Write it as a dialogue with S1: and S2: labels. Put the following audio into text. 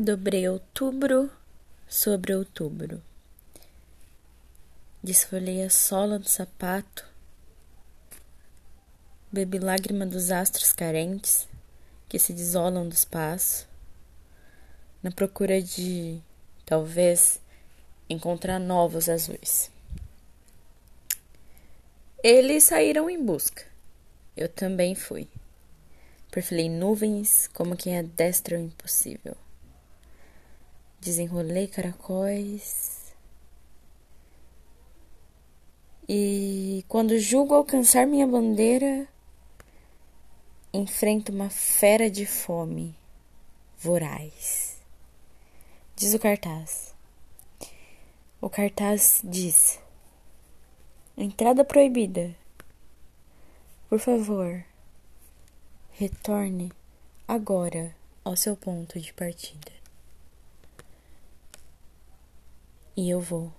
S1: Dobrei outubro sobre outubro. Desfolhei a sola do sapato. Bebi lágrima dos astros carentes que se desolam do espaço, na procura de, talvez, encontrar novos azuis. Eles saíram em busca. Eu também fui. Perfilei nuvens como quem adestra o impossível desenrolei caracóis. E quando julgo alcançar minha bandeira, enfrento uma fera de fome voraz. Diz o cartaz. O cartaz diz: Entrada proibida. Por favor, retorne agora ao seu ponto de partida. E eu vou.